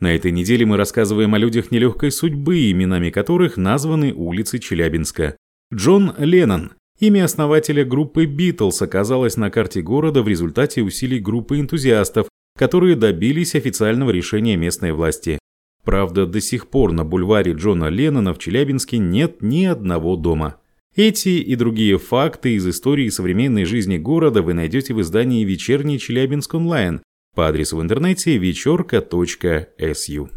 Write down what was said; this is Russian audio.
На этой неделе мы рассказываем о людях нелегкой судьбы, именами которых названы улицы Челябинска. Джон Леннон. Имя основателя группы «Битлз» оказалось на карте города в результате усилий группы энтузиастов, которые добились официального решения местной власти. Правда, до сих пор на бульваре Джона Леннона в Челябинске нет ни одного дома. Эти и другие факты из истории современной жизни города вы найдете в издании «Вечерний Челябинск онлайн» по адресу в интернете вечерка.су.